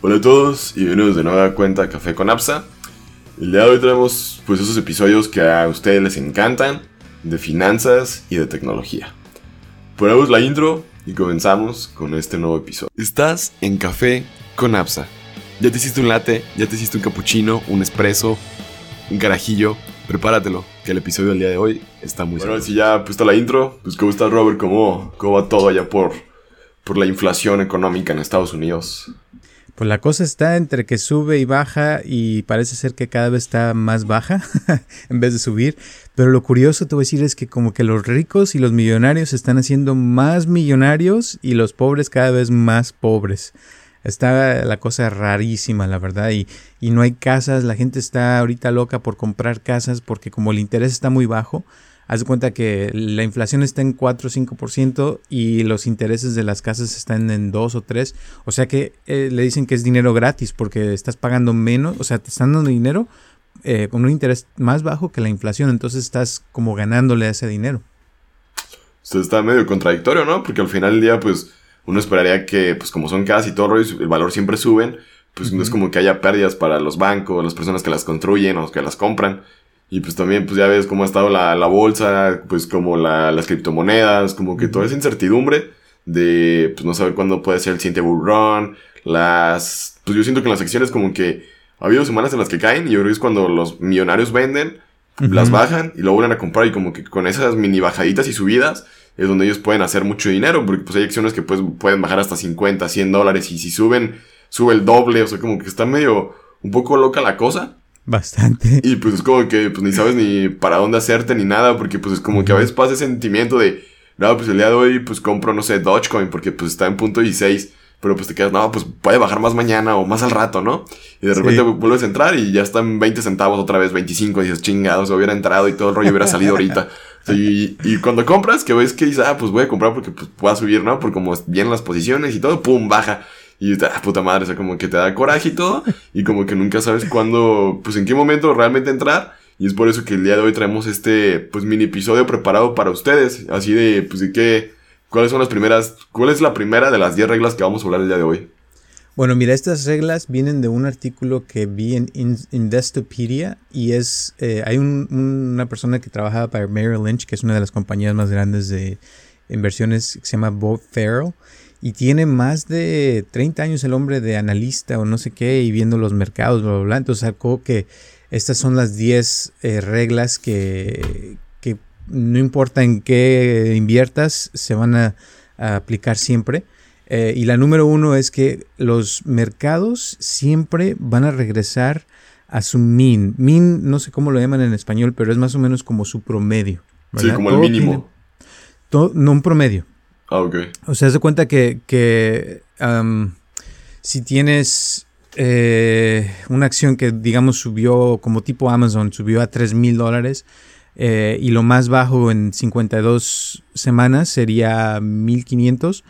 Hola a todos y bienvenidos de nueva cuenta a Café con Apsa. El día de hoy traemos pues esos episodios que a ustedes les encantan, de finanzas y de tecnología. Ponemos la intro y comenzamos con este nuevo episodio. Estás en Café con Apsa. Ya te hiciste un latte, ya te hiciste un cappuccino, un espresso, un carajillo. Prepáratelo, que el episodio del día de hoy está muy Bueno, si ya puesta la intro, pues ¿cómo estás Robert? ¿Cómo, cómo va todo allá por, por la inflación económica en Estados Unidos? Pues la cosa está entre que sube y baja y parece ser que cada vez está más baja en vez de subir. Pero lo curioso te voy a decir es que como que los ricos y los millonarios se están haciendo más millonarios y los pobres cada vez más pobres. Está la cosa rarísima, la verdad, y, y no hay casas, la gente está ahorita loca por comprar casas porque como el interés está muy bajo, haz de cuenta que la inflación está en 4 o 5% y los intereses de las casas están en 2 o 3. O sea que eh, le dicen que es dinero gratis porque estás pagando menos, o sea, te están dando dinero eh, con un interés más bajo que la inflación. Entonces estás como ganándole a ese dinero. Esto está medio contradictorio, ¿no? Porque al final del día, pues uno esperaría que, pues como son casas y todo el valor siempre suben. Pues no es como que haya pérdidas para los bancos, las personas que las construyen o que las compran. Y pues también, pues ya ves cómo ha estado la, la bolsa, pues como la, las criptomonedas, como que toda esa incertidumbre de, pues no saber cuándo puede ser el siguiente bull run, las, pues yo siento que en las acciones como que ha habido semanas en las que caen y yo creo que es cuando los millonarios venden, las bajan y luego vuelven a comprar y como que con esas mini bajaditas y subidas es donde ellos pueden hacer mucho dinero, porque pues hay acciones que pues, pueden bajar hasta 50, 100 dólares y si suben, sube el doble, o sea, como que está medio un poco loca la cosa. Bastante. Y pues es como que pues ni sabes ni para dónde hacerte ni nada, porque pues es como que a veces pasa ese sentimiento de, no, pues el día de hoy pues compro, no sé, Dogecoin, porque pues está en punto 16, pero pues te quedas, no, pues puede bajar más mañana o más al rato, ¿no? Y de repente vuelves a entrar y ya están 20 centavos otra vez, 25, y dices, chingados, hubiera entrado y todo el rollo hubiera salido ahorita. Y, y, cuando compras, que ves que dices, ah, pues voy a comprar porque pues, pueda subir, ¿no? Porque como vienen las posiciones y todo, pum, baja. Y ah, puta madre, o sea, como que te da coraje y todo. Y como que nunca sabes cuándo, pues en qué momento realmente entrar. Y es por eso que el día de hoy traemos este, pues mini episodio preparado para ustedes. Así de, pues de qué, cuáles son las primeras, cuál es la primera de las 10 reglas que vamos a hablar el día de hoy. Bueno, mira, estas reglas vienen de un artículo que vi en Investopedia y es, eh, hay una persona que trabaja para Merrill Lynch, que es una de las compañías más grandes de inversiones, que se llama Bob Farrell y tiene más de 30 años el hombre de analista o no sé qué y viendo los mercados, bla, bla, bla. Entonces sacó que estas son las 10 eh, reglas que, que, no importa en qué inviertas, se van a, aplicar siempre. Eh, y la número uno es que los mercados siempre van a regresar a su mean. Mean, no sé cómo lo llaman en español, pero es más o menos como su promedio. Sí, como el mínimo. no un promedio. Ah, ok. O sea, se cuenta que, que si tienes eh, una acción que, digamos, subió como tipo Amazon, subió a 3 mil dólares eh, y lo más bajo en 52 semanas sería 1500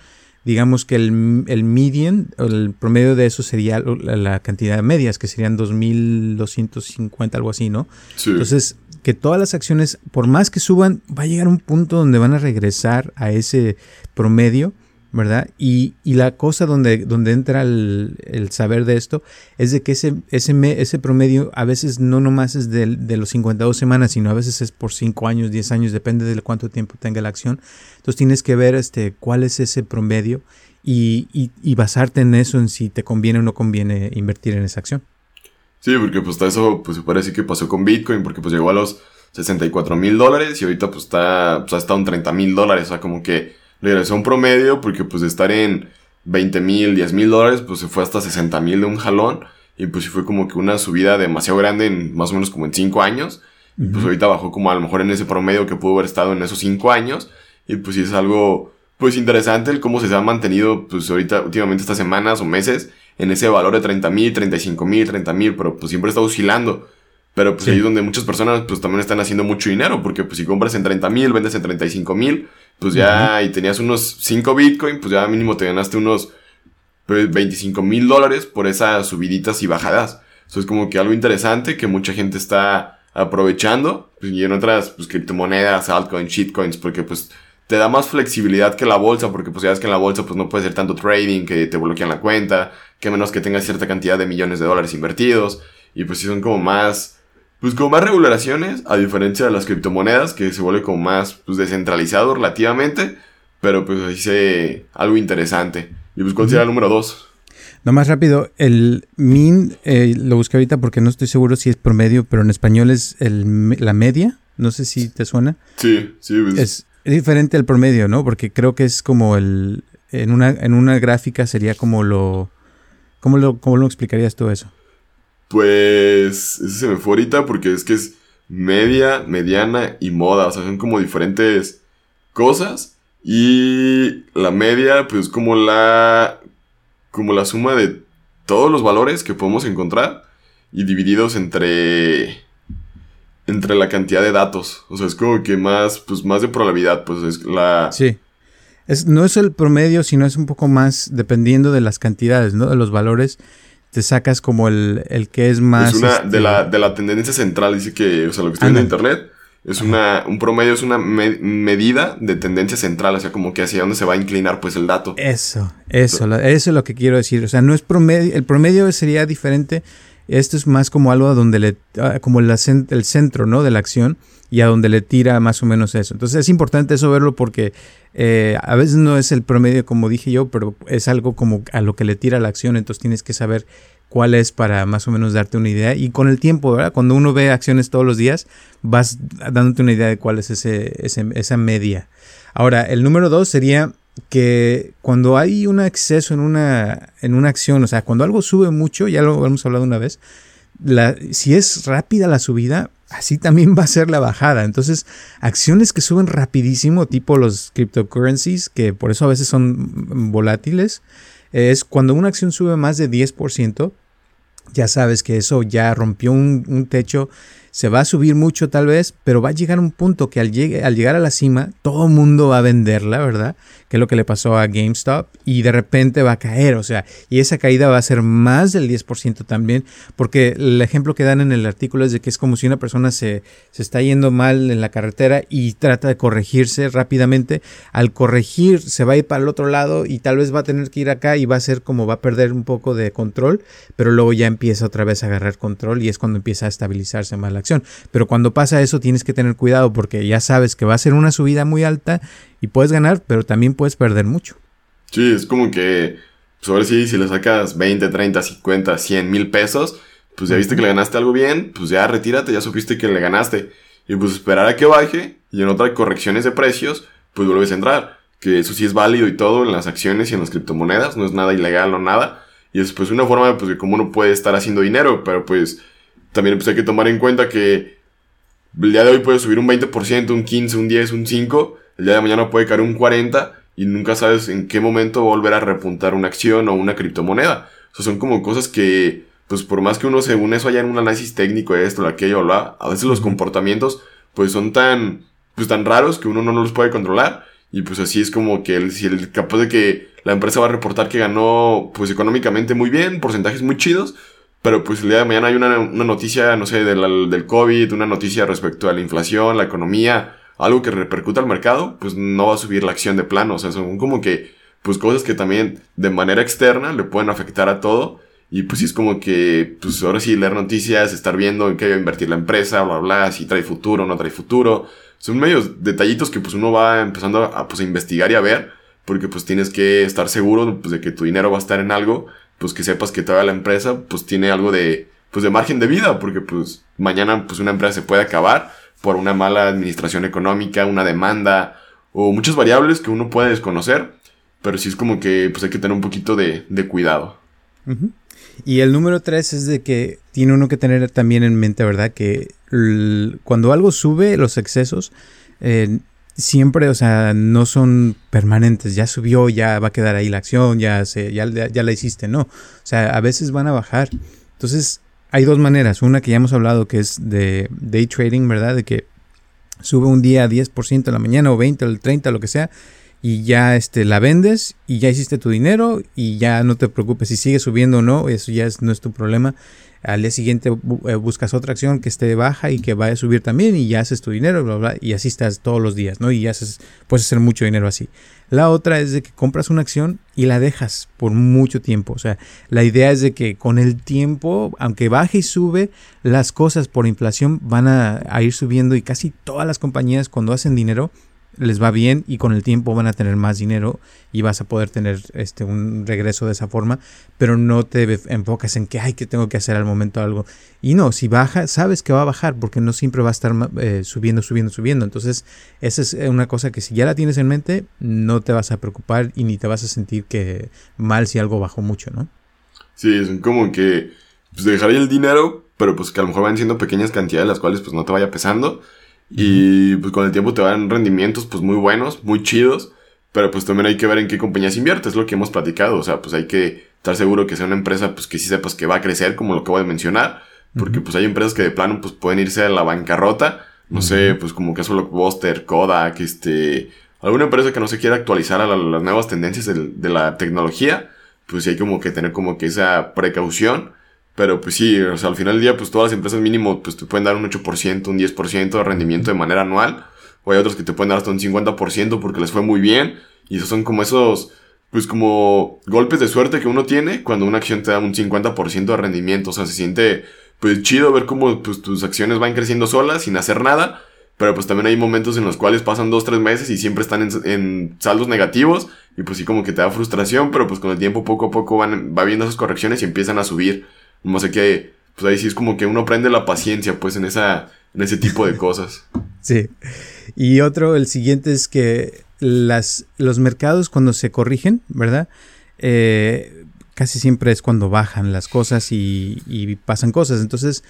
digamos que el, el median, el promedio de eso sería la, cantidad de medias, que serían 2.250, algo así, ¿no? Sí. Entonces, que todas las acciones, por más que suban, va a llegar un punto donde van a regresar a ese promedio, ¿verdad? Y, la cosa donde, donde entra el, saber de esto es de que ese, ese, ese promedio a veces no nomás es de, de, los 52 semanas, sino a veces es por 5 años, 10 años, depende de cuánto tiempo tenga la acción. Entonces tienes que ver este, cuál es ese promedio y, y basarte en eso, en si te conviene o no conviene invertir en esa acción. Sí, porque pues eso pues se parece que pasó con Bitcoin, porque pues llegó a los 64 mil dólares y ahorita pues está, pues hasta un 30 mil dólares, o sea, como que regresó un promedio, porque pues de estar en 20 mil, 10 mil dólares, pues se fue hasta 60 mil de un jalón, y pues sí fue como que una subida demasiado grande en más o menos como en 5 años, y pues ahorita bajó como a lo mejor en ese promedio que pudo haber estado en esos 5 años, y pues sí es algo pues interesante el cómo se ha mantenido pues ahorita últimamente estas semanas o meses en ese valor de 30 mil, 35 mil, 30 mil, pero pues siempre está oscilando. Pero pues ahí es donde muchas personas pues también están haciendo mucho dinero, porque pues si compras en 30 mil, vendes en 35 mil, pues ya y tenías unos 5 Bitcoin, pues ya mínimo te ganaste unos 25 pues, mil dólares por esas subiditas y bajadas. Eso es como que algo interesante que mucha gente está aprovechando, pues, y en otras pues criptomonedas, altcoins, shitcoins, porque pues te da más flexibilidad que la bolsa, porque pues ya ves que en la bolsa pues no puede ser tanto trading, que te bloquean la cuenta, que menos que tengas cierta cantidad de millones de dólares invertidos, y pues sí son como más, pues como más regulaciones, a diferencia de las criptomonedas, que se vuelve como más pues descentralizado relativamente, pero pues ahí se algo interesante. Y pues ¿cuál sería el número dos? No más rápido, el min eh, lo busqué ahorita porque no estoy seguro si es promedio, pero en español es el, la media. No sé si te suena. Sí, sí. Pues. Es, es diferente al promedio, ¿no? Porque creo que es como el... En una, en una gráfica sería como lo... ¿Cómo lo, cómo lo explicarías tú eso? Pues... Ese se me fue ahorita porque es que es media, mediana y moda. O sea, son como diferentes cosas. Y la media, pues como la... Como la suma de todos los valores que podemos encontrar. Y divididos entre entre la cantidad de datos. O sea, es como que más, pues más de probabilidad, pues es la... Sí. Es, no es el promedio, sino es un poco más dependiendo de las cantidades, ¿no? De los valores. Te sacas como el, el que es más... Es una de, la, este de la tendencia central, dice que, o sea, lo que estoy en internet, es una, un promedio es una medida de tendencia central, o sea, como que hacia dónde se va a inclinar pues el dato. Eso, eso, eso es lo que quiero decir. O sea, no es promedio, el promedio sería diferente esto es más como algo donde le, como el, el centro, ¿no? De la acción y a donde le tira más o menos eso. Entonces es importante eso verlo porque eh, a veces no es el promedio como dije yo, pero es algo como a lo que le tira la acción, entonces tienes que saber cuál es para más o menos darte una idea y con el tiempo, ¿verdad? Cuando uno ve acciones todos los días, vas dándote una idea de cuál es ese, esa media. Ahora, el número dos sería que cuando hay un exceso en una, en una acción, o sea, cuando algo sube mucho, ya lo hemos hablado una vez, la, si es rápida la subida, así también va a ser la bajada. Entonces, acciones que suben rapidísimo, tipo los cryptocurrencies, que por eso a veces son volátiles, es cuando una acción sube más de 10%, ya sabes que eso ya rompió un, un techo se va a subir mucho tal vez, pero va a llegar un punto que al, al llegar a la cima, todo el mundo va a venderla, ¿verdad? Que es lo que le pasó a GameStop, y de repente va a caer, o sea, y esa caída va a ser más del 10% también, porque el ejemplo que dan en el artículo es de que es como si una persona se, se está yendo mal en la carretera y trata de corregirse rápidamente, al corregir se va a ir para el otro lado y tal vez va a tener que ir acá y va a ser como va a perder un poco de control, pero luego ya empieza otra vez a agarrar control y es cuando empieza a estabilizarse más la acción. Pero cuando pasa eso tienes que tener cuidado porque ya sabes que va a ser una subida muy alta y puedes ganar, pero también puedes perder mucho. Sí, es como que, pues ahora sí, si le sacas 20, 30, 50, 100 mil pesos, pues ya viste que le ganaste algo bien, pues ya retírate, ya supiste que le ganaste. Y pues esperar a que baje y en otras correcciones de precios, pues vuelves a entrar. Que eso sí es válido y todo en las acciones y en las criptomonedas, no es nada ilegal o nada. Y es pues una forma pues de cómo uno puede estar haciendo dinero, pero pues también pues, hay que tomar en cuenta que el día de hoy puede subir un 20%, un 15, un 10, un 5, el día de mañana puede caer un 40 y nunca sabes en qué momento volver a repuntar una acción o una criptomoneda. O sea, son como cosas que, pues por más que uno según eso haya en un análisis técnico de esto, aquello, bla, a veces los comportamientos pues son tan, pues tan raros que uno no los puede controlar. Y pues así es como que el, si el capaz de que la empresa va a reportar que ganó pues económicamente muy bien, porcentajes muy chidos, pero pues el día de mañana hay una, noticia, no sé, del, del COVID, una noticia respecto a la inflación, la economía, algo que repercuta al mercado, pues no va a subir la acción de plano. O sea, son como que, pues cosas que también de manera externa le pueden afectar a todo. Y pues es como que, pues ahora sí, leer noticias, estar viendo en qué va a invertir la empresa, bla, bla, si trae futuro, no trae futuro. Son medios detallitos que pues uno va empezando a, pues, a investigar y a ver, porque pues tienes que estar seguro pues, de que tu dinero va a estar en algo pues que sepas que toda la empresa pues tiene algo de, pues de margen de vida, porque pues mañana pues una empresa se puede acabar por una mala administración económica, una demanda o muchas variables que uno puede desconocer, pero sí es como que pues hay que tener un poquito de, cuidado. Y el número tres es de que tiene uno que tener también en mente, ¿verdad? Que cuando algo sube, los excesos, eh, siempre, o sea, no son permanentes, ya subió, ya va a quedar ahí la acción, ya, se, ya, ya la hiciste, no. O sea, a veces van a bajar. Entonces, hay dos maneras. Una que ya hemos hablado que es de day trading, ¿verdad? De que sube un día 10% en la mañana o 20 o el 30, lo que sea, y ya este, la vendes y ya hiciste tu dinero y ya no te preocupes si sigue subiendo o no, eso ya no es tu problema. Al día siguiente eh, buscas otra acción que esté baja y que vaya a subir también y ya haces tu dinero, bla, bla, y así estás todos los días, ¿no? Y haces, puedes hacer mucho dinero así. La otra es de que compras una acción y la dejas por mucho tiempo. O sea, la idea es de que con el tiempo, aunque baje y sube, las cosas por inflación van a ir subiendo y casi todas las compañías cuando hacen dinero les va bien y con el tiempo van a tener más dinero y vas a poder tener este un regreso de esa forma, pero no te enfocas en que ay que tengo que hacer al momento algo. Y no, si baja, sabes que va a bajar porque no siempre va a estar eh, subiendo, subiendo, subiendo. Entonces, esa es una cosa que si ya la tienes en mente, no te vas a preocupar y ni te vas a sentir que mal si algo bajó mucho, ¿no? Sí, es como que pues dejar ahí el dinero, pero pues que a lo mejor van siendo pequeñas cantidades las cuales pues no te vaya pesando y pues con el tiempo te dan rendimientos pues muy buenos, muy chidos. Pero pues también hay que ver en qué compañías inviertes, es lo que hemos platicado. O sea, pues hay que estar seguro que sea una empresa pues que sí sepas que va a crecer, como lo acabo de mencionar. Porque pues hay empresas que de plano pues pueden irse a la bancarrota. No sé, pues como caso Blockbuster, Kodak, este... Alguna empresa que no se quiera actualizar a las nuevas tendencias de, de la tecnología. Pues sí hay como que tener como que esa precaución. Pero pues sí, o sea, al final del día, pues todas las empresas mínimo, pues te pueden dar un 8%, un 10% de rendimiento de manera anual. O hay otros que te pueden dar hasta un 50% porque les fue muy bien. Y esos son como esos, pues como golpes de suerte que uno tiene cuando una acción te da un 50% de rendimiento. O sea, se siente pues chido ver cómo pues, tus acciones van creciendo solas sin hacer nada. Pero pues también hay momentos en los cuales pasan dos, tres meses y siempre están en, en, saldos negativos. Y pues sí como que te da frustración, pero pues con el tiempo poco a poco van, va viendo esas correcciones y empiezan a subir. No sé qué, pues ahí sí es como que uno aprende la paciencia, pues, en, esa, en ese tipo de cosas. sí. Y otro, el siguiente es que las, los mercados cuando se corrigen, ¿verdad? Eh, casi siempre es cuando bajan las cosas y, y pasan cosas. Entonces,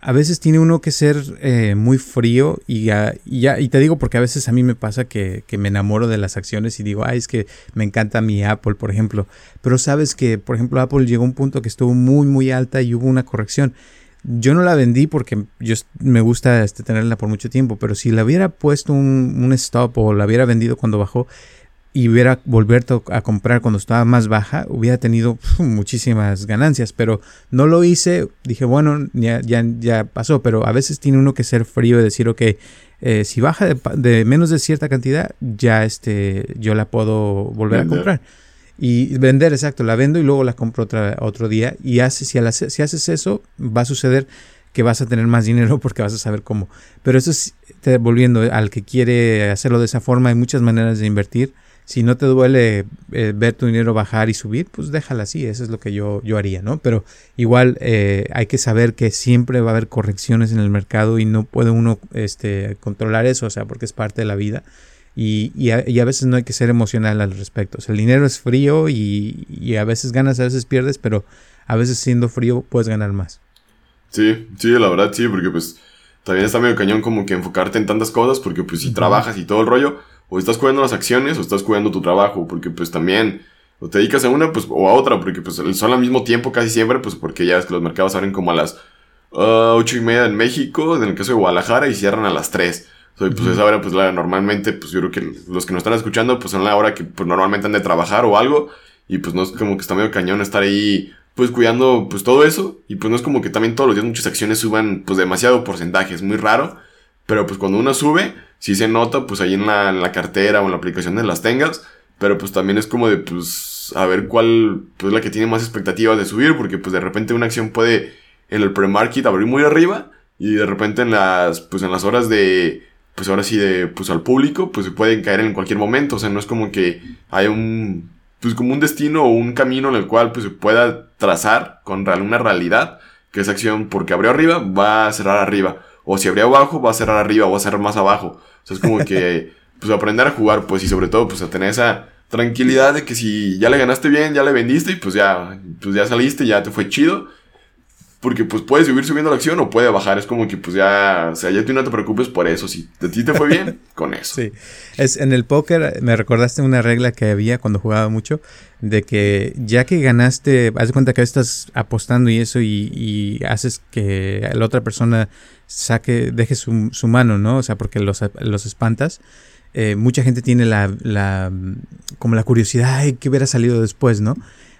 a veces tiene uno que ser eh, muy frío y, ya, y, te digo porque a veces a mí me pasa que, me enamoro de las acciones y digo, ay, es que me encanta mi Apple, por ejemplo. Pero sabes que, por ejemplo, Apple llegó a un punto que estuvo muy, muy alta y hubo una corrección. Yo no la vendí porque yo me gusta este, tenerla por mucho tiempo, pero si la hubiera puesto un, un stop o la hubiera vendido cuando bajó, y hubiera vuelto a comprar cuando estaba más baja, hubiera tenido muchísimas ganancias, pero no lo hice, dije, bueno, ya, ya, pasó, pero a veces tiene uno que ser frío y decir, ok, eh, si baja de, menos de cierta cantidad, ya este, yo la puedo volver a comprar. Y vender, exacto, la vendo y luego la compro otra, otro día. Y hace, si, si haces eso, va a suceder que vas a tener más dinero porque vas a saber cómo. Pero eso es, volviendo al que quiere hacerlo de esa forma, hay muchas maneras de invertir si no te duele eh, ver tu dinero bajar y subir, pues déjala así, eso es lo que yo, yo haría, ¿no? Pero igual eh, hay que saber que siempre va a haber correcciones en el mercado y no puede uno este, controlar eso, o sea, porque es parte de la vida. Y, y, a, veces no hay que ser emocional al respecto. O sea, el dinero es frío y, y a veces ganas, a veces pierdes, pero a veces siendo frío puedes ganar más. Sí, sí, la verdad sí, porque pues también está medio cañón como que enfocarte en tantas cosas, porque pues si trabajas y todo el rollo, o estás cuidando las acciones o estás cuidando tu trabajo, porque pues también o te dedicas a una pues, o a otra, porque pues son al mismo tiempo casi siempre, pues porque ya es que los mercados abren como a las uh, ocho y media en México, en el caso de Guadalajara, y cierran a las 3. O pues esa hora, pues la, normalmente, pues yo creo que los que nos están escuchando, pues son la hora que pues normalmente han de trabajar o algo, y pues no es como que está medio cañón estar ahí pues cuidando pues todo eso y pues no es como que también todos los días muchas acciones suban pues demasiado porcentaje, es muy raro, pero pues cuando una sube, sí se nota pues ahí en la, cartera o en la aplicación de las tengas, pero pues también es como de pues a ver cuál pues la que tiene más expectativas de subir, porque pues de repente una acción puede en el pre-market abrir muy arriba y de repente en las pues en las horas de pues ahora sí de pues al público pues se pueden caer en cualquier momento, o sea, no es como que hay un pues como un destino o un camino en el cual pues se pueda trazar con una realidad que esa acción porque abrió arriba va a cerrar arriba o si abrió abajo, va a cerrar arriba o va a cerrar más abajo. O sea, es como que, pues aprender a jugar, pues, y sobre todo, pues a tener esa tranquilidad de que si ya le ganaste bien, ya le vendiste y pues ya, pues ya saliste, ya te fue chido. Porque pues puede subir subiendo la acción o puede bajar. Es como que pues ya, o sea, ya tú no te preocupes por eso. Si a ti te fue bien, con eso. Sí. Es, en el póker me recordaste una regla que había cuando jugaba mucho. De que ya que ganaste, haz de cuenta que estás apostando y eso y, y haces que la otra persona saque, deje su, mano, ¿no? O sea, porque los, los espantas. eh, mucha gente tiene la, la, como la curiosidad, ay, ¿qué hubiera salido después, no?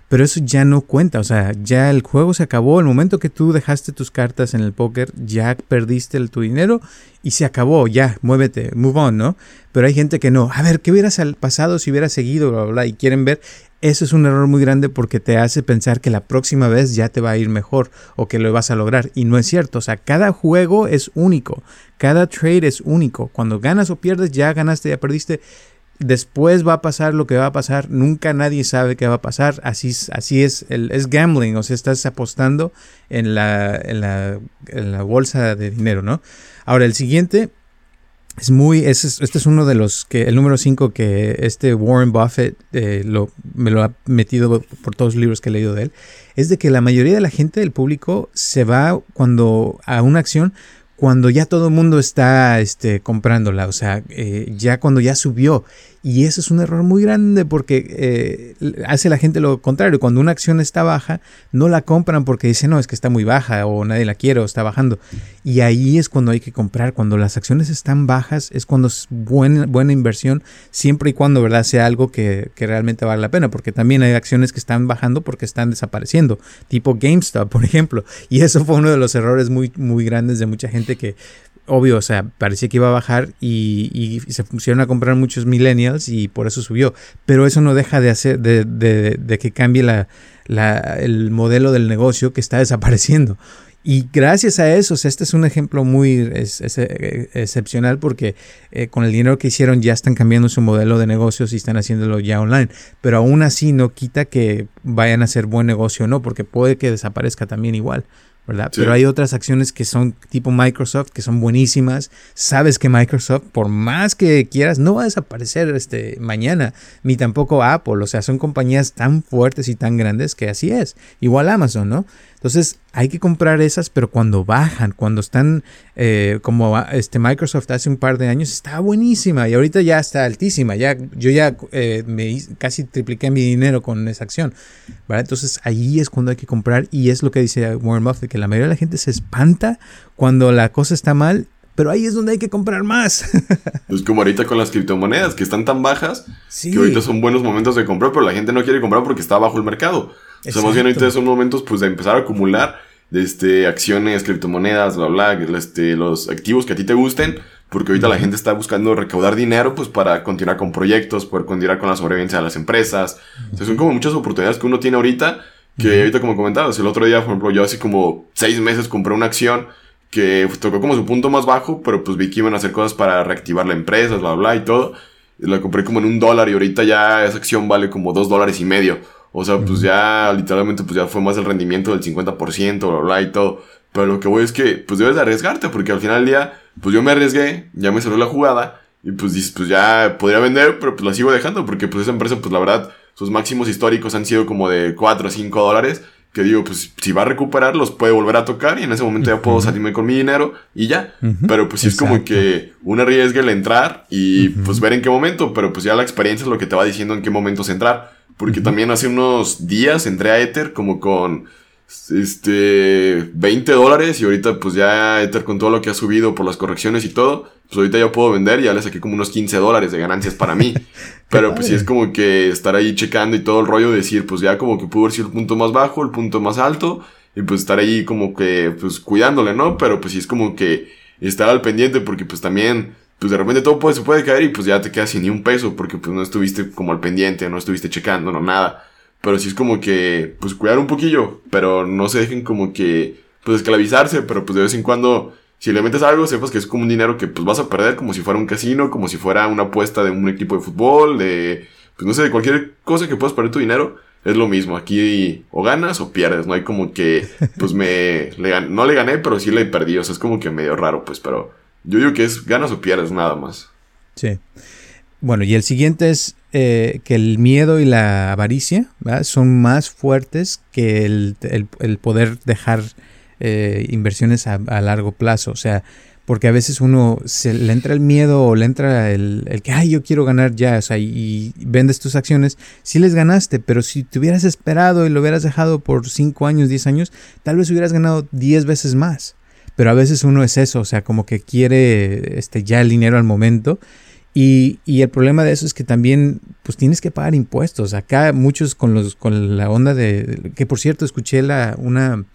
Pero eso ya no cuenta, o sea, ya el juego se acabó, el momento que tú dejaste tus cartas en el póker, ya perdiste tu dinero y se acabó, ya, muévete, move on, ¿no? Pero hay gente que no, a ver, ¿qué hubiera pasado si hubiera seguido, bla, bla, bla, y quieren ver, eso es un error muy grande porque te hace pensar que la próxima vez ya te va a ir mejor o que lo vas a lograr. Y no es cierto. O sea, cada juego es único. Cada trade es único. Cuando ganas o pierdes, ya ganaste, ya perdiste después va a pasar lo que va a pasar, nunca nadie sabe qué va a pasar, así, así es, es gambling, o sea, estás apostando en la, en la, en la bolsa de dinero, ¿no? Ahora, el siguiente es muy, este es uno de los que, el número 5 que este Warren Buffett eh, lo, me lo ha metido por todos los libros que he leído de él, es de que la mayoría de la gente del público se va cuando a una acción cuando ya todo el mundo está este, comprándola, o sea, eh, ya cuando ya subió. Y eso es un error muy grande porque eh, hace la gente lo contrario. Cuando una acción está baja, no la compran porque dicen, no, es que está muy baja o nadie la quiere o está bajando. Y ahí es cuando hay que comprar. Cuando las acciones están bajas es cuando es buena, buena inversión, siempre y cuando, ¿verdad?, sea algo que, que realmente vale la pena. Porque también hay acciones que están bajando porque están desapareciendo, tipo GameStop, por ejemplo. Y eso fue uno de los errores muy, muy grandes de mucha gente que obvio, o sea, parecía que iba a bajar y, se pusieron a comprar muchos millennials y por eso subió. Pero eso no deja de hacer, de, de, que cambie la, el modelo del negocio que está desapareciendo. Y gracias a eso, este es un ejemplo muy excepcional porque eh, con el dinero que hicieron ya están cambiando su modelo de negocios y están haciéndolo ya online. Pero aún así no quita que vayan a hacer buen negocio o no, porque puede que desaparezca también igual. Pero hay otras acciones que son tipo Microsoft, que son buenísimas. Sabes que Microsoft, por más que quieras, no va a desaparecer este, mañana, ni tampoco Apple. O sea, son compañías tan fuertes y tan grandes que así es. Igual Amazon, ¿no? Entonces hay que comprar esas, pero cuando bajan, cuando están eh, como este Microsoft hace un par de años, estaba buenísima y ahorita ya está altísima. Ya, yo ya eh, me casi tripliqué mi dinero con esa acción. ¿verdad? Entonces ahí es cuando hay que comprar y es lo que dice Warren Buffett, que la mayoría de la gente se espanta cuando la cosa está mal pero ahí es donde hay que comprar más. pues como ahorita con las criptomonedas, que están tan bajas, que ahorita son buenos momentos de comprar, pero la gente no quiere comprar porque está bajo el mercado. O sea, más bien ahorita son momentos pues de empezar a acumular este, acciones, criptomonedas, bla, bla, este, los activos que a ti te gusten, porque ahorita la gente está buscando recaudar dinero pues para continuar con proyectos, poder continuar con la sobrevivencia de las empresas. O sea, son como muchas oportunidades que uno tiene ahorita, que ahorita como comentabas, el otro día, por ejemplo, yo hace como seis meses compré una acción que tocó como su punto más bajo, pero pues vi que iban a hacer cosas para reactivar la empresa, bla, bla, y todo. La compré como en un dólar y ahorita ya esa acción vale como dos dólares y medio. O sea, pues ya literalmente pues ya fue más el rendimiento del 50%, bla, bla, y todo. Pero lo que voy es que pues debes de arriesgarte porque al final del día pues yo me arriesgué, ya me salió la jugada y pues dices pues ya podría vender, pero pues la sigo dejando porque pues esa empresa pues la verdad sus máximos históricos han sido como de 4 o 5 dólares que digo, pues si va a recuperar, los puede volver a tocar y en ese momento ya puedo salirme con mi dinero y ya. Pero pues sí es como que un arriesgue el entrar y pues ver en qué momento, pero pues ya la experiencia es lo que te va diciendo en qué momentos entrar. Porque también hace unos días entré a Ether como con este 20 dólares y ahorita pues ya Ether con todo lo que ha subido por las correcciones y todo, pues ahorita ya puedo vender y ya le saqué como unos 15 dólares de ganancias para mí. Pero pues sí es como que estar ahí checando y todo el rollo, decir pues ya como que pudo haber sido el punto más bajo, el punto más alto y pues estar ahí como que pues cuidándole, ¿no? Pero pues sí es como que estar al pendiente porque pues también pues de repente todo puede, se puede caer y pues ya te quedas sin ni un peso porque pues no estuviste como al pendiente, no estuviste checando, no nada. Pero sí es como que, pues cuidar un poquillo, pero no se dejen como que, pues esclavizarse, pero pues de vez en cuando, si le metes algo, sepas que es como un dinero que pues vas a perder como si fuera un casino, como si fuera una apuesta de un equipo de fútbol, de, pues no sé, de cualquier cosa que puedas perder tu dinero. Es lo mismo, aquí o ganas o pierdes, no hay como que, pues me, le, no le gané, pero sí le perdí, o sea, es como que medio raro, pues, pero yo digo que es ganas o pierdes, nada más. Sí. Bueno, y el siguiente es eh, que el miedo y la avaricia son más fuertes que el, poder dejar eh, inversiones a, largo plazo. O sea, porque a veces uno se le entra el miedo o le entra el, que, ay, yo quiero ganar ya, o sea, y, vendes tus acciones, sí les ganaste, pero si te hubieras esperado y lo hubieras dejado por 5 años, 10 años, tal vez hubieras ganado 10 veces más. Pero a veces uno es eso, o sea, como que quiere este, ya el dinero al momento Y, y, el problema de eso es que también pues tienes que pagar impuestos. Acá muchos con los con la onda de que por cierto escuché la una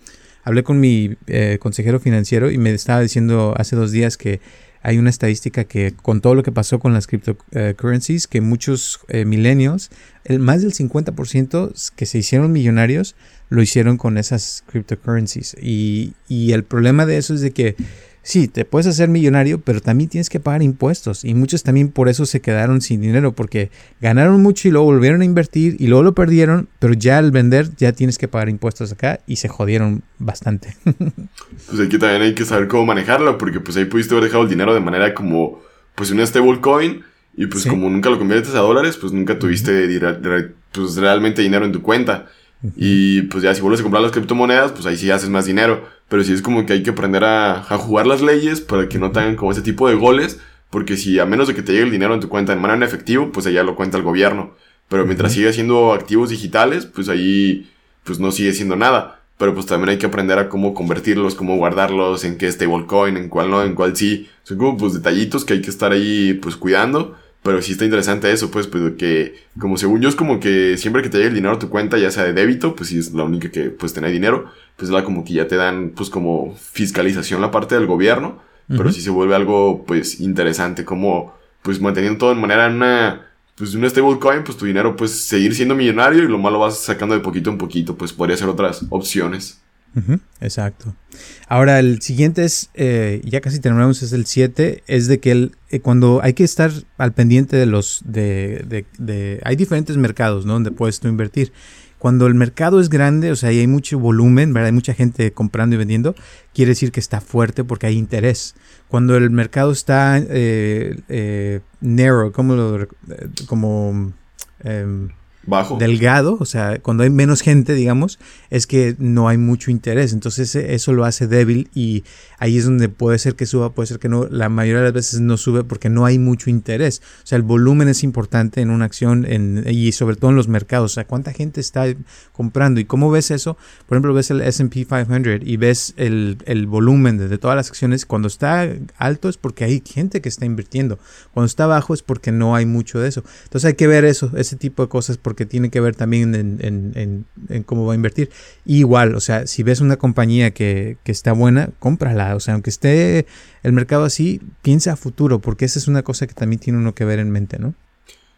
hablé con mi eh, consejero financiero y me estaba diciendo hace dos días que hay una estadística que con todo lo que pasó con las cryptocurrencies, que muchos eh, milenios, el, más del 50% que se hicieron millonarios, lo hicieron con esas cryptocurrencies. Y, y el problema de eso es de que sí, te puedes hacer millonario, pero también tienes que pagar impuestos. Y muchos también por eso se quedaron sin dinero, porque ganaron mucho y luego volvieron a invertir y luego lo perdieron, pero ya al vender ya tienes que pagar impuestos acá y se jodieron bastante. pues aquí también hay que saber cómo manejarlo, porque pues ahí pudiste haber dejado el dinero de manera como, pues una stablecoin. Y pues como nunca lo conviertes a dólares, pues nunca tuviste pues, realmente dinero en tu cuenta. Y pues ya si vuelves a comprar las criptomonedas, pues ahí sí haces más dinero. Pero sí es como que hay que aprender a, jugar las leyes para que no tengan como ese tipo de goles. Porque si a menos de que te llegue el dinero en tu cuenta de manera en efectivo, pues allá lo cuenta el gobierno. Pero mientras sigue siendo activos digitales, pues ahí pues no sigue siendo nada. Pero pues también hay que aprender a cómo convertirlos, cómo guardarlos, en qué stablecoin, en cuál no, en cuál sí. Son como pues detallitos que hay que estar ahí pues cuidando. Pero sí está interesante eso, pues, pues que, como según yo, es como que siempre que te llegue el dinero a tu cuenta, ya sea de débito, pues sí es la única que, pues, tener dinero, pues la como que ya te dan, pues, como fiscalización la parte del gobierno, pero sí se vuelve algo, pues, interesante, como, pues, manteniendo todo de manera en una, pues, una stablecoin, pues, tu dinero, pues, seguir siendo millonario y lo malo vas sacando de poquito en poquito, pues, podría ser otras opciones exacto. Ahora, el siguiente es, eh, ya casi terminamos, es el 7, es de que el, eh, cuando hay que estar al pendiente de los, de, de, hay diferentes mercados, ¿no? Donde puedes tú invertir. Cuando el mercado es grande, o sea, y hay mucho volumen. Hay mucha gente comprando y vendiendo, quiere decir que está fuerte porque hay interés. Cuando el mercado está eh, narrow, como, lo, como em, Bajo. delgado, o sea, cuando hay menos gente, digamos, es que no hay mucho interés. Entonces e, eso lo hace débil y ahí es donde puede ser que suba, puede ser que no. La mayoría de las veces no sube porque no hay mucho interés. O sea, el volumen es importante en una acción y sobre todo en los mercados. O sea, cuánta gente está comprando y cómo ves eso. Por ejemplo, ves el SP 500 y ves el, el volumen de, de todas las acciones. Cuando está alto es porque hay gente que está invirtiendo. Cuando está bajo es porque no hay mucho de eso. Entonces hay que ver eso, ese tipo de cosas porque tiene que ver también en, cómo va a invertir. igual, o sea, si ves una compañía que, está buena, cómprala. O sea, aunque esté el mercado así, piensa a futuro, porque esa es una cosa que también tiene uno que ver en mente, ¿no?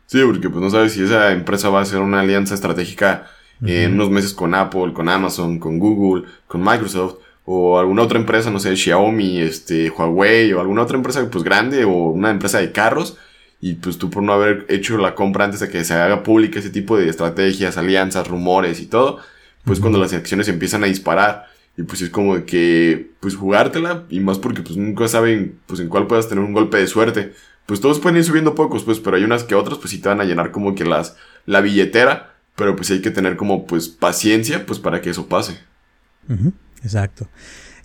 Sí, porque pues no sabes si esa empresa va a hacer una alianza estratégica en unos meses con Apple, con Amazon, con Google, con Microsoft o alguna otra empresa, no sé, Xiaomi, este, Huawei o alguna otra empresa pues grande o una empresa de carros y pues tú por no haber hecho la compra antes de que se haga pública ese tipo de estrategias, alianzas, rumores y todo, pues cuando las acciones empiezan a disparar y pues es como que pues jugártela y más porque pues nunca saben pues en cuál puedas tener un golpe de suerte. Pues todos pueden ir subiendo pocos, pues, pero hay unas que otras pues sí te van a llenar como que las la billetera, pero pues hay que tener como pues paciencia pues para que eso pase. Exacto.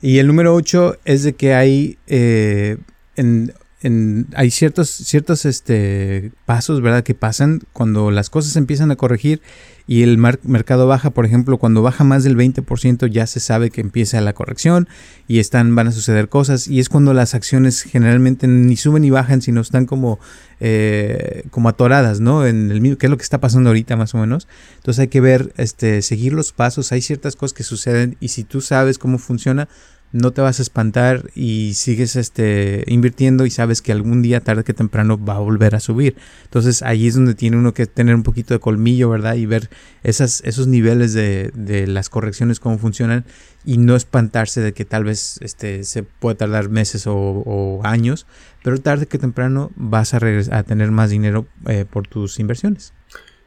Y el número 8 es de que hay eh, en, hay ciertos, ciertos este, pasos, ¿verdad? Que pasan cuando las cosas empiezan a corregir y el mercado baja, por ejemplo, cuando baja más del 20% ya se sabe que empieza la corrección y están, van a suceder cosas y es cuando las acciones generalmente ni suben ni bajan, sino están como, eh, como atoradas, ¿no? En el ¿qué es lo que está pasando ahorita más o menos? Entonces hay que ver, este, seguir los pasos, hay ciertas cosas que suceden y si tú sabes cómo funciona, no te vas a espantar y sigues este, invirtiendo y sabes que algún día, tarde que temprano, va a volver a subir. Entonces ahí es donde tiene uno que tener un poquito de colmillo, ¿verdad? Y ver esas, esos niveles de, de las correcciones, cómo funcionan y no espantarse de que tal vez este, se puede tardar meses o, años, pero tarde que temprano vas a, a tener más dinero eh, por tus inversiones.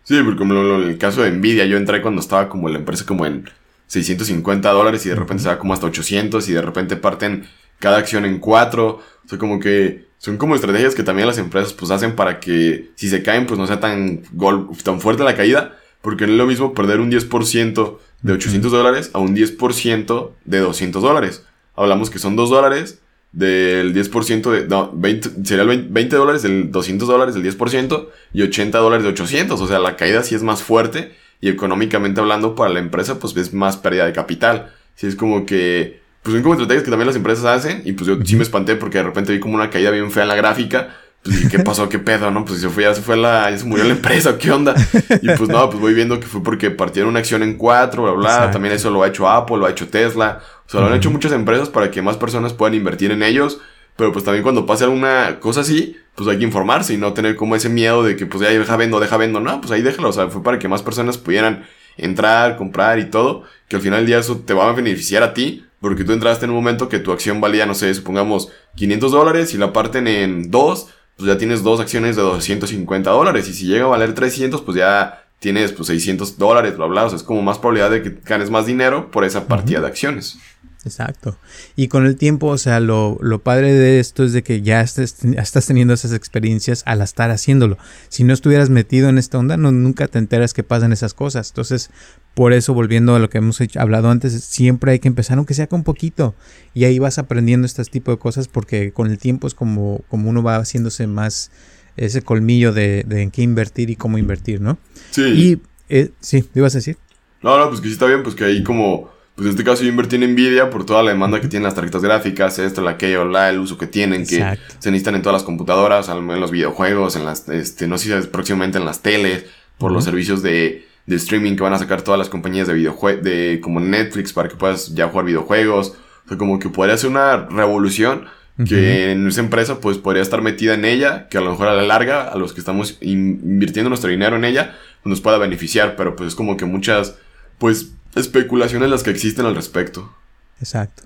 Sí, porque como en el caso de Nvidia, yo entré cuando estaba como la empresa como en 650 dólares y de repente se va como hasta 800 y de repente parten cada acción en cuatro. O sea, como que son como estrategias que también las empresas pues hacen para que si se caen pues no sea tan, gol tan fuerte la caída. Porque no es lo mismo perder un 10% de 800 dólares a un 10% de 200 dólares. Hablamos que son 2 dólares del 10% de... No, 20, sería el 20, dólares del 200 dólares del 10% y 80 dólares de 800. O sea, la caída sí es más fuerte y económicamente hablando para la empresa pues es más pérdida de capital. Si es como que, pues son como estrategias que también las empresas hacen y pues yo sí me espanté porque de repente vi como una caída bien fea en la gráfica, Pues, ¿qué pasó? ¿Qué pedo? No, pues se fue, ya se fue la, ya se murió la empresa, ¿qué onda? Y pues no, pues voy viendo que fue porque partieron una acción en cuatro, bla, bla. También eso lo ha hecho Apple, lo ha hecho Tesla. O sea, lo han hecho muchas empresas para que más personas puedan invertir en ellos. Pero pues también cuando pase alguna cosa así, pues hay que informarse y no tener como ese miedo de que pues ya deja vendo, deja vendo. No, pues ahí déjalo. O sea, fue para que más personas pudieran entrar, comprar y todo. Que al final del día eso te va a beneficiar a ti. Porque tú entraste en un momento que tu acción valía, no sé, supongamos 500 dólares y la parten en dos pues ya tienes dos acciones de 250 dólares. Y si llega a valer 300, pues ya tienes pues 600 dólares, bla, bla. O sea, es como más probabilidad de que ganes más dinero por esa partida de acciones. Exacto. Y con el tiempo, o sea, lo, lo padre de esto es de que ya estás teniendo esas experiencias al estar haciéndolo. Si no estuvieras metido en esta onda, no, nunca te enteras que pasan esas cosas. Entonces, por eso, volviendo a lo que hemos hablado antes, siempre hay que empezar, aunque sea con poquito. Y ahí vas aprendiendo este tipo de cosas porque con el tiempo es como, como uno va haciéndose más ese colmillo de, en qué invertir y cómo invertir, ¿no? Sí. Y, eh, sí, ¿me ibas a decir? No, no, pues que sí está bien, pues que ahí como, pues en este caso yo invertí en Nvidia por toda la demanda que tienen las tarjetas gráficas, esto, la aquello, la, el uso que tienen, que se necesitan en todas las computadoras, en los videojuegos, en las, este, no sé si próximamente en las teles, por los servicios de de streaming que van a sacar todas las compañías de videojuegos, de como Netflix para que puedas ya jugar videojuegos. O sea, como que podría ser una revolución que en esa empresa pues podría estar metida en ella, que a lo mejor a la larga, a los que estamos invirtiendo nuestro dinero en ella, pues nos pueda beneficiar, pero pues es como que muchas pues especulaciones las que existen al respecto. Exacto.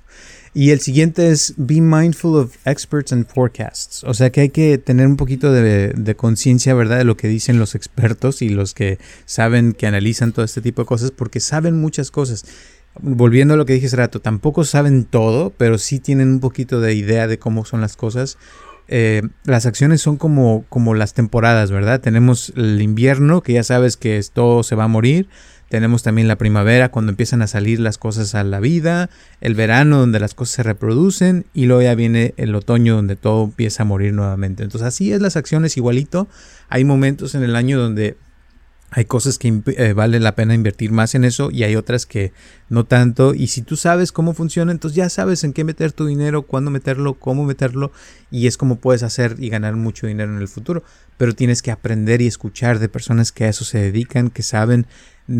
Y el siguiente es Be mindful of experts and forecasts. O sea que hay que tener un poquito de, conciencia, ¿verdad?, de lo que dicen los expertos y los que saben, que analizan todo este tipo de cosas, porque saben muchas cosas. Volviendo a lo que dije hace rato, tampoco saben todo, pero sí tienen un poquito de idea de cómo son las cosas. Eh, las acciones son como, como las temporadas, ¿verdad? Tenemos el invierno, que ya sabes que todo se va a morir. Tenemos también la primavera cuando empiezan a salir las cosas a la vida, el verano donde las cosas se reproducen y luego ya viene el otoño donde todo empieza a morir nuevamente. Entonces así es las acciones igualito. Hay momentos en el año donde hay cosas que eh, vale la pena invertir más en eso y hay otras que no tanto. Y si tú sabes cómo funciona, entonces ya sabes en qué meter tu dinero, cuándo meterlo, cómo meterlo y es como puedes hacer y ganar mucho dinero en el futuro. Pero tienes que aprender y escuchar de personas que a eso se dedican, que saben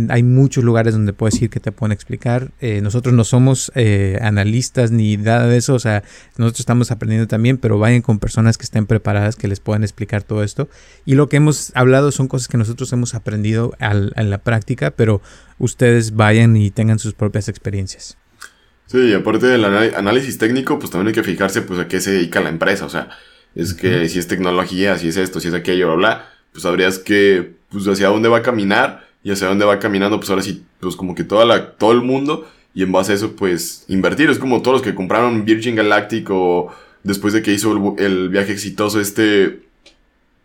hay muchos lugares donde puedes ir que te pueden explicar. Eh, nosotros no somos eh, analistas ni nada de eso, o sea, nosotros estamos aprendiendo también, pero vayan con personas que estén preparadas que les puedan explicar todo esto. Y lo que hemos hablado son cosas que nosotros hemos aprendido en la práctica, pero ustedes vayan y tengan sus propias experiencias. Sí, aparte del análisis técnico, pues también hay que fijarse pues a qué se dedica la empresa, o sea, es que si es tecnología, si es esto, si es aquello, bla, bla, pues sabrías que, pues hacia dónde va a caminar y hacia dónde va caminando, pues ahora sí, pues como que toda la, todo el mundo y en base a eso, pues invertir. Es como todos los que compraron Virgin Galactic o después de que hizo el, viaje exitoso este,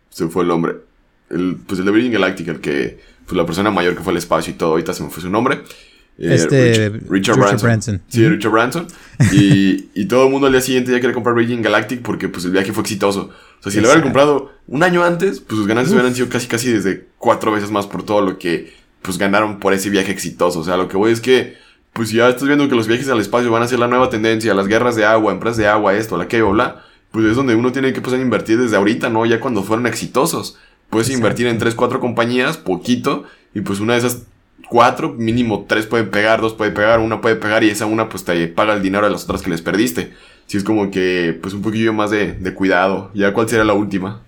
se fue el nombre, el, pues el de Virgin Galactic, el que, pues la persona mayor que fue al espacio y todo, ahorita se me fue su nombre. Eh, este, Richard, Branson. Sí, Richard Branson. Y, y, todo el mundo al día siguiente ya quiere comprar Virgin Galactic porque pues el viaje fue exitoso. O sea, si lo hubieran comprado un año antes, pues sus ganancias hubieran sido casi casi desde cuatro veces más por todo lo que pues ganaron por ese viaje exitoso. O sea, lo que voy es que pues ya estás viendo que los viajes al espacio van a ser la nueva tendencia, las guerras de agua, empresas de agua, esto, la que bla, pues es donde uno tiene que a invertir desde ahorita, ¿no? Ya cuando fueron exitosos. Puedes invertir en tres, cuatro compañías, poquito, y pues una de esas cuatro, mínimo tres pueden pegar, dos puede pegar, una puede pegar y esa una pues te paga el dinero de las otras que les perdiste. Si es como que pues un poquillo más de cuidado. ¿Ya cuál será la última?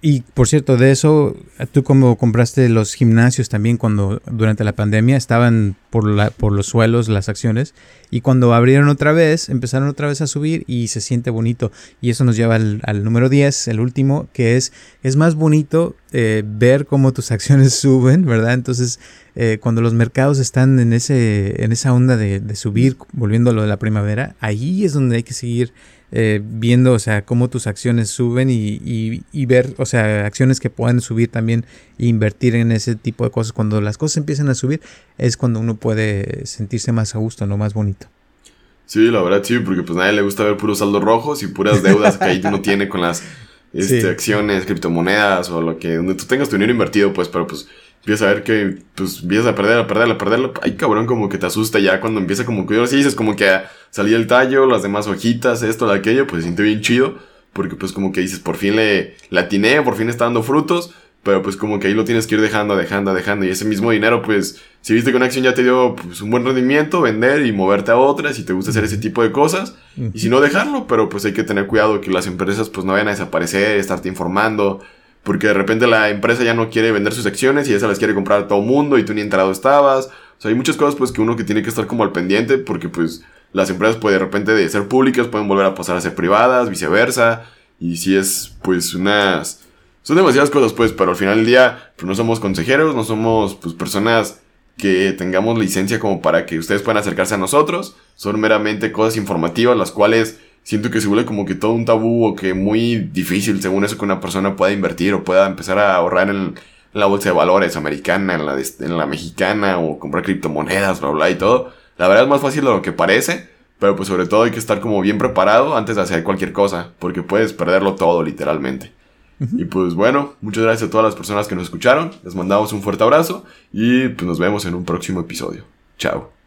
Y por cierto, de eso, tú como compraste los gimnasios también cuando durante la pandemia estaban por, la, por los suelos las acciones y cuando abrieron otra vez, empezaron otra vez a subir y se siente bonito. Y eso nos lleva al, número 10, el último, que es, es más bonito eh, ver cómo tus acciones suben, ¿verdad? Entonces, eh, cuando los mercados están en, ese, en esa onda de, de subir, volviendo a lo de la primavera, ahí es donde hay que seguir eh, viendo, o sea, cómo tus acciones suben y, y, ver, o sea, acciones que puedan subir también e invertir en ese tipo de cosas. Cuando las cosas empiezan a subir es cuando uno puede sentirse más a gusto, ¿no? Más bonito. Sí, la verdad sí, porque pues a nadie le gusta ver puros saldos rojos y puras deudas que ahí uno tiene con las este, acciones, criptomonedas o lo que, donde tú tengas tu dinero invertido, pues, pero pues empiezas a ver que, pues, empiezas a perder, a perder, a perder. Ay, cabrón, como que te asusta ya cuando empieza como que, ahora sí dices como que salía el tallo, las demás hojitas, esto, aquello, pues se siente bien chido. porque pues como que dices, por fin le, la atiné, por fin está dando frutos, pero pues como que ahí lo tienes que ir dejando, dejando, dejando. Y ese mismo dinero, pues, si viste que una acción ya te dio pues, un buen rendimiento, vender y moverte a otra, si te gusta hacer ese tipo de cosas. Y si no, dejarlo, pero pues hay que tener cuidado que las empresas pues no vayan a desaparecer, estarte informando. Porque de repente la empresa ya no quiere vender sus acciones y ya se las quiere comprar a todo mundo y tú ni entrado estabas. O sea, hay muchas cosas pues que uno que tiene que estar como al pendiente porque pues las empresas pues de repente de ser públicas pueden volver a pasar a ser privadas, viceversa. Y si es pues unas son demasiadas cosas, pues, pero al final del día, pues no somos consejeros, no somos, pues, personas que tengamos licencia como para que ustedes puedan acercarse a nosotros. Son meramente cosas informativas, las cuales siento que se vuelve como que todo un tabú o que muy difícil, según eso, que una persona pueda invertir o pueda empezar a ahorrar en, la bolsa de valores americana, en la, en la mexicana o comprar criptomonedas, bla, bla, y todo. La verdad es más fácil de lo que parece, pero pues sobre todo hay que estar como bien preparado antes de hacer cualquier cosa, porque puedes perderlo todo literalmente. Y pues bueno, muchas gracias a todas las personas que nos escucharon. Les mandamos un fuerte abrazo y pues nos vemos en un próximo episodio. Chao.